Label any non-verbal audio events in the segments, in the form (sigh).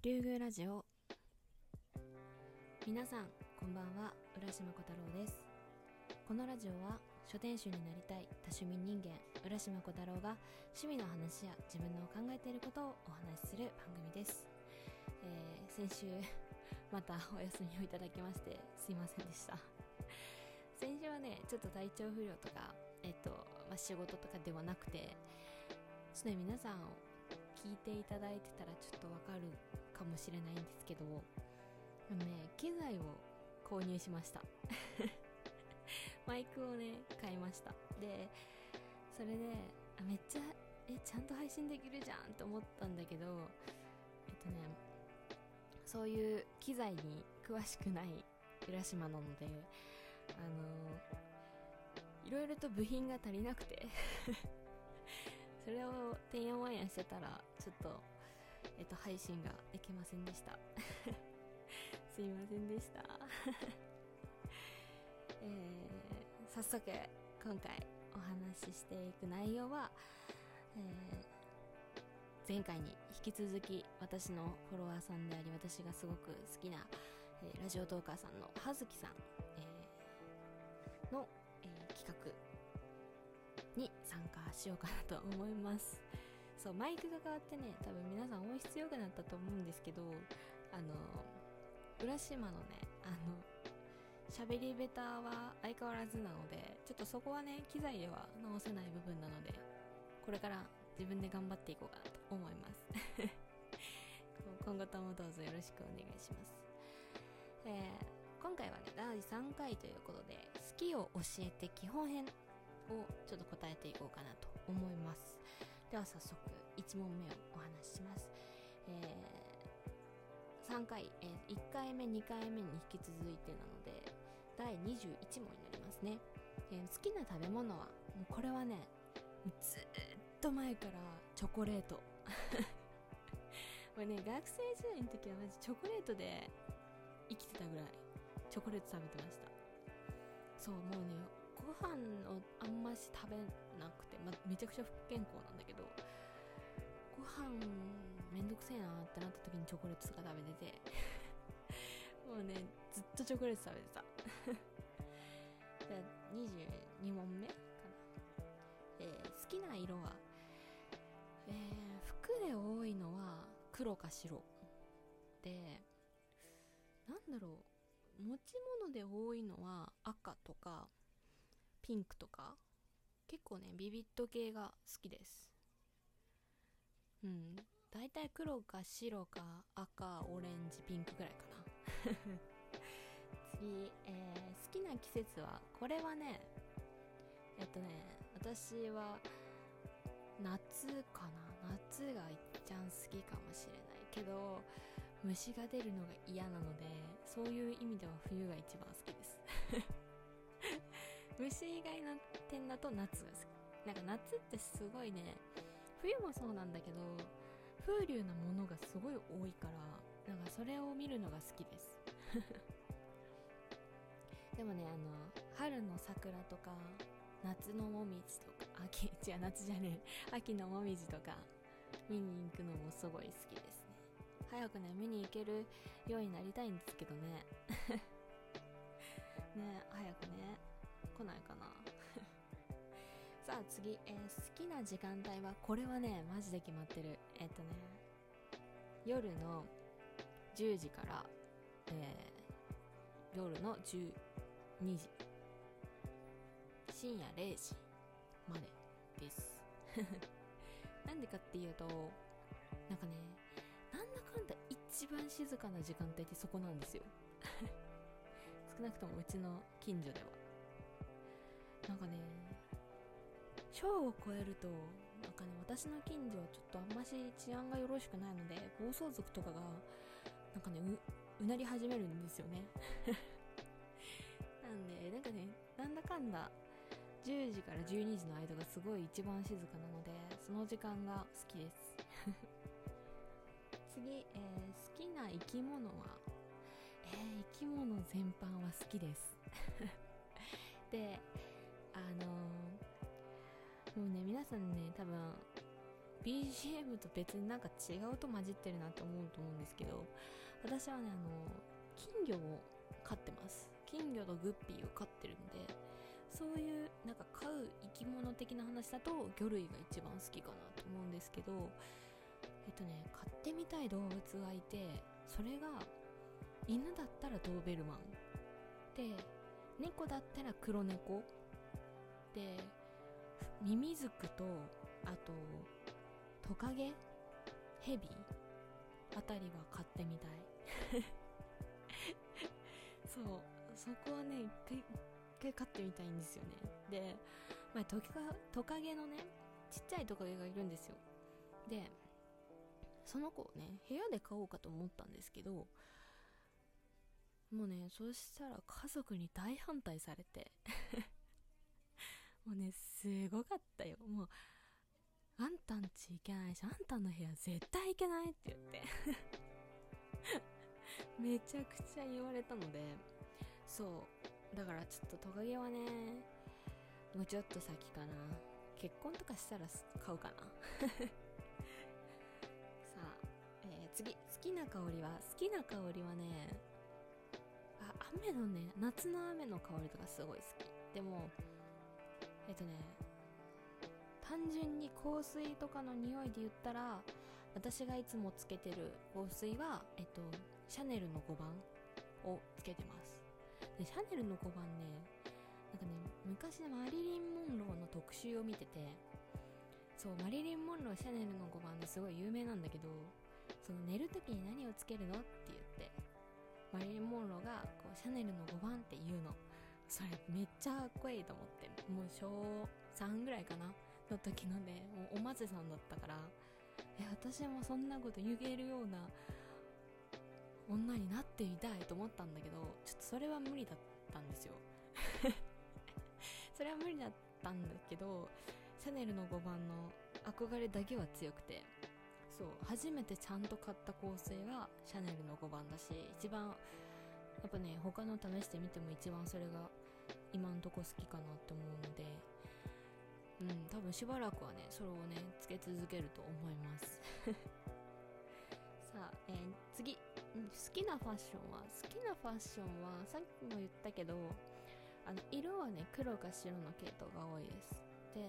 竜宮ラジオ。皆さんこんばんは。浦島小太郎です。このラジオは書店主になりたい多趣味人間浦島小太郎が趣味の話や自分の考えていることをお話しする番組です、えー先週 (laughs) またお休みをいただきましてすいませんでした。先週はねちょっと体調不良とかえっと、まあ、仕事とかではなくてちょっとね皆さん聞いていただいてたらちょっとわかるかもしれないんですけどあのね機材を購入しました。(laughs) マイクをね買いました。でそれであめっちゃえちゃんと配信できるじゃんと思ったんだけどえっとねそういう機材に詳しくない (laughs) 浦島なのであのいろいろと部品が足りなくて (laughs) それをてんやわんやしてたらちょっとえっと配信ができませんでした。(laughs) すいませんでした。(laughs) えー早速今回お話ししていく内容は、えー前回に引き続き私のフォロワーさんであり私がすごく好きな、えーラジオトーカーさんの葉月さん、えーの、え企画に参加しようかなと思います。そうマイクが変わってね多分皆さん音質良くなったと思うんですけどあの浦島のねあの喋りベタは相変わらずなのでちょっとそこはね機材では直せない部分なのでこれから自分で頑張っていこうかなと思います。(laughs) 今後ともどうぞよろしくお願いします、えー今回はね第3回ということで好きを教えて基本編をちょっと答えていこうかなと思います。では早速1問目をお話しします、えー3回、えー1回目2回目に引き続いてなので第21問になりますね、えー好きな食べ物は？もうこれはねずっと前からチョコレート。(laughs) これね学生時代の時はマジチョコレートで生きてたぐらいチョコレート食べてました。そうもうねご飯をあんまし食べなくて、まめちゃくちゃ不健康なんだけど飯めんどくせえなってなった時にチョコレートとか食べてて。(laughs) もうねずっとチョコレート食べてた。じゃあ22問目かな、えー好きな色は、えー服で多いのは黒か白。でなんだろう。持ち物で多いのは赤とかピンクとか。結構ねビビット系が好きです。うん。大体黒か白か赤オレンジピンクぐらいかな。(laughs) 次、えー好きな季節はこれはねえっとね私は夏かな。夏がいっちゃん好きかもしれないけど虫が出るのが嫌なのでそういう意味では冬が一番好きです。(laughs) 虫以外の点だと夏が好き。なんか夏ってすごいね冬もそうなんだけど風流なものがすごい多いからなんかそれを見るのが好きです。(laughs) でもねあの春の桜とか夏のもみじとか秋違う夏じゃねえ秋のもみじとか見に行くのもすごい好きですね。早くね見に行けるようになりたいんですけどね。(laughs) ね早くね来ないかな。さあ次、えー好きな時間帯は？これはねマジで決まってる。えっとね夜の10時から、えー夜の12時深夜0時までです。(laughs) なんでかっていうとなんかねなんだかんだ一番静かな時間帯ってそこなんですよ。(laughs) 少なくともうちの近所では。なんかね正を超えるとなんかね私の近所はちょっとあんまし治安がよろしくないので暴走族とかがなんかねううなり始めるんですよね。(laughs) なんでなんかねなんだかんだ10時から12時の間がすごい一番静かなのでその時間が好きです。(laughs) 次、えー好きな生き物は？えー生き物全般は好きです。(laughs) であのーもうね皆さんね多分 BGM と別になんか違うと混じってるなって思うと思うんですけど私はねあの金魚を飼ってます。金魚とグッピーを飼ってるんでそういうなんか飼う生き物的な話だと魚類が一番好きかなと思うんですけどえっとね飼ってみたい動物がいてそれが犬だったらドーベルマン。で猫だったら黒猫。でミミズクとあとトカゲ？ヘビ？あたりは飼ってみたい。(laughs) そう。そこはね一回一回飼ってみたいんですよね。で、まあ、トカトカゲのねちっちゃいトカゲがいるんですよ。でその子をね部屋で飼おうかと思ったんですけどもうねそしたら家族に大反対されて。すごかったよ。もうあんたんち行けないしあんたの部屋絶対行けないって言って。(laughs) めちゃくちゃ言われたので。そう。だからちょっとトカゲはねもうちょっと先かな。結婚とかしたら買うかな。(laughs) さあ、えー、次。好きな香りは好きな香りはねあ雨のね夏の雨の香りとかすごい好き。でもえっとね単純に香水とかの匂いで言ったら私がいつもつけてる香水はえっとシャネルの5番をつけてます。でシャネルの5番ねなんかね昔のマリリン・モンローの特集を見ててそうマリリン・モンローシャネルの5番ですごい有名なんだけどその寝る時に何をつけるのって言ってマリリン・モンローがこうシャネルの5番って言うの。それめっちゃかっこいいと思ってもう小3ぐらいかなの時のねもうおまぜさんだったから。え私もそんなこと言えるような女になってみたいと思ったんだけどちょっとそれは無理だったんですよ。それは無理だったんだけどシャネルの5番の。憧れだけは強くて。そう初めてちゃんと買った香水はシャネルの5番だし一番やっぱね他の試してみても一番それが今んとこ好きかなって思うのでうん多分しばらくはねそれをねつけ続けると思います。(laughs) さあ、えー、次。好きなファッションは好きなファッションはさっきも言ったけどあの色はね黒か白の系統が多いです。で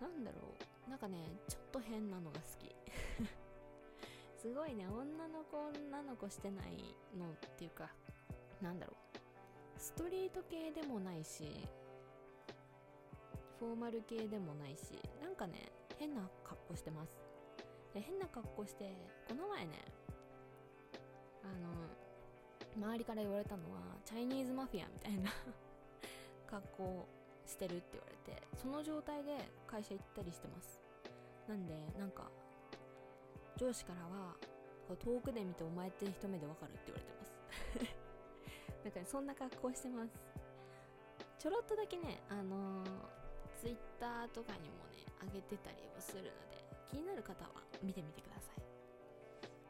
なんだろう。なんかねちょっと変なのが好き。(laughs) すごいね女の子女の子してないのっていうかなんだろう。ストリート系でもないしフォーマル系でもないしなんかね変な格好してます。で変な格好してこの前ねあの周りから言われたのはチャイニーズマフィアみたいな (laughs) 格好してるって言われてその状態で会社行ったりしてます。なんでなんか上司からは遠くで見てお前って一目でわかるって言われてます。だからそんな格好してます。ちょろっとだけねあのー、ツイッターとかにもね上げてたりはするので気になる方は見てみてください。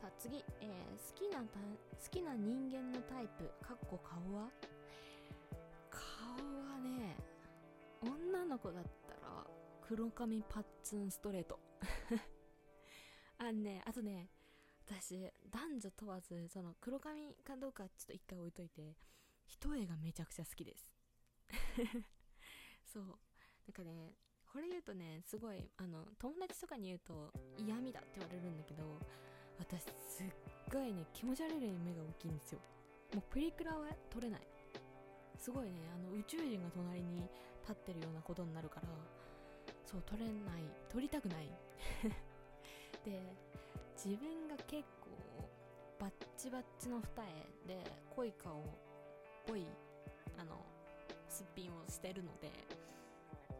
さあ次、えー、好きなた好きな人間のタイプかっこ顔は？顔はね女の子だったら黒髪パッツンストレート。(laughs) あねあとね私男女問わずその黒髪かどうかちょっと一回置いといて一重がめちゃくちゃ好きです。(laughs) そう。なんかねこれ言うとねすごいあの友達とかに言うと嫌味だって言われるんだけど私すっごいね気持ち悪い目が大きいんですよ。もうプリクラは撮れない。すごいねあの宇宙人が隣に立ってるようなことになるからそう撮れない撮りたくない。(laughs) で自分チバッチの二重で濃い顔っぽいあのすっぴんをしてるので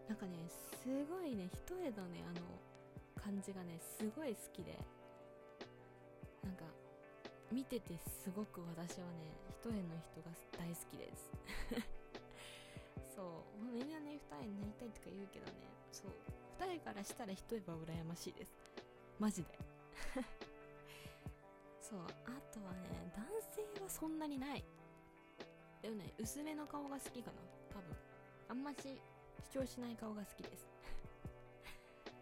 なんかねすごいね一重のねあの感じがねすごい好きでなんか見ててすごく私はね一重の人が大好きです。(laughs) そう。みんなね二重になりたいとか言うけどね。そう。二重からしたら一重は羨ましいです。マジで。そうあとはね男性はそんなにない。でもね薄めの顔が好きかな。多分。あんまし主張しない顔が好きです。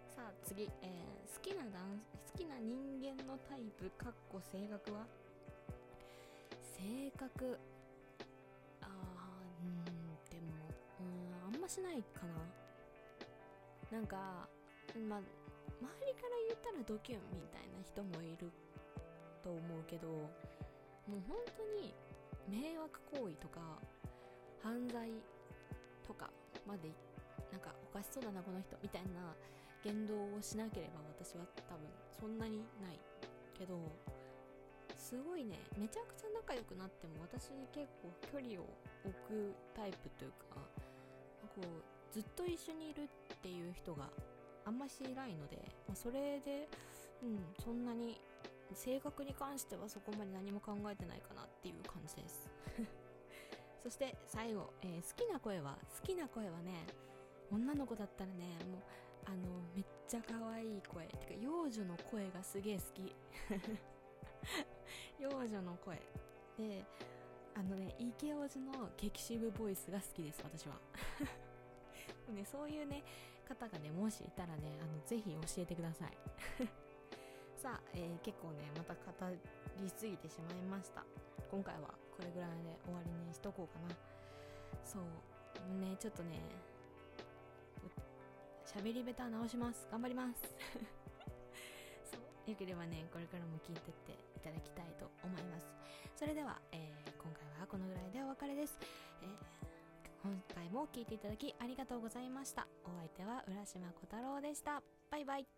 (laughs) さあ次、えー好きな男好きな人間のタイプかっこ性格は？性格。あーうーんでもうんあんましないかな。なんかまあ周りから言ったらドキュンみたいな人もいると思うけどもう本当に迷惑行為とか犯罪とかまでなんかおかしそうだなこの人みたいな言動をしなければ私は多分そんなにないけどすごいねめちゃくちゃ仲良くなっても私結構距離を置くタイプというかこうずっと一緒にいるっていう人があんましいないので、まあそれでうんそんなに性格に関してはそこまで何も考えてないかなっていう感じです。(laughs) そして最後、えー好きな声は好きな声はね女の子だったらねもうあのめっちゃ可愛い声てか幼女の声がすげえ好き。(laughs) 幼女の声。であのねイケオジの激渋ボイスが好きです私は。(laughs) ねそういうね方がねもしいたらねあのぜひ教えてください。さあ、えー結構ねまた語りすぎてしまいました。今回はこれぐらいで終わりにしとこうかな。そう。ねちょっとね喋りベタ直します。頑張ります。(laughs) そう。よければねこれからも聞いてっていただきたいと思います。それでは、えー今回はこのぐらいでお別れです、えー今回も聞いていただきありがとうございました。お相手は浦島小太郎でした。バイバイ。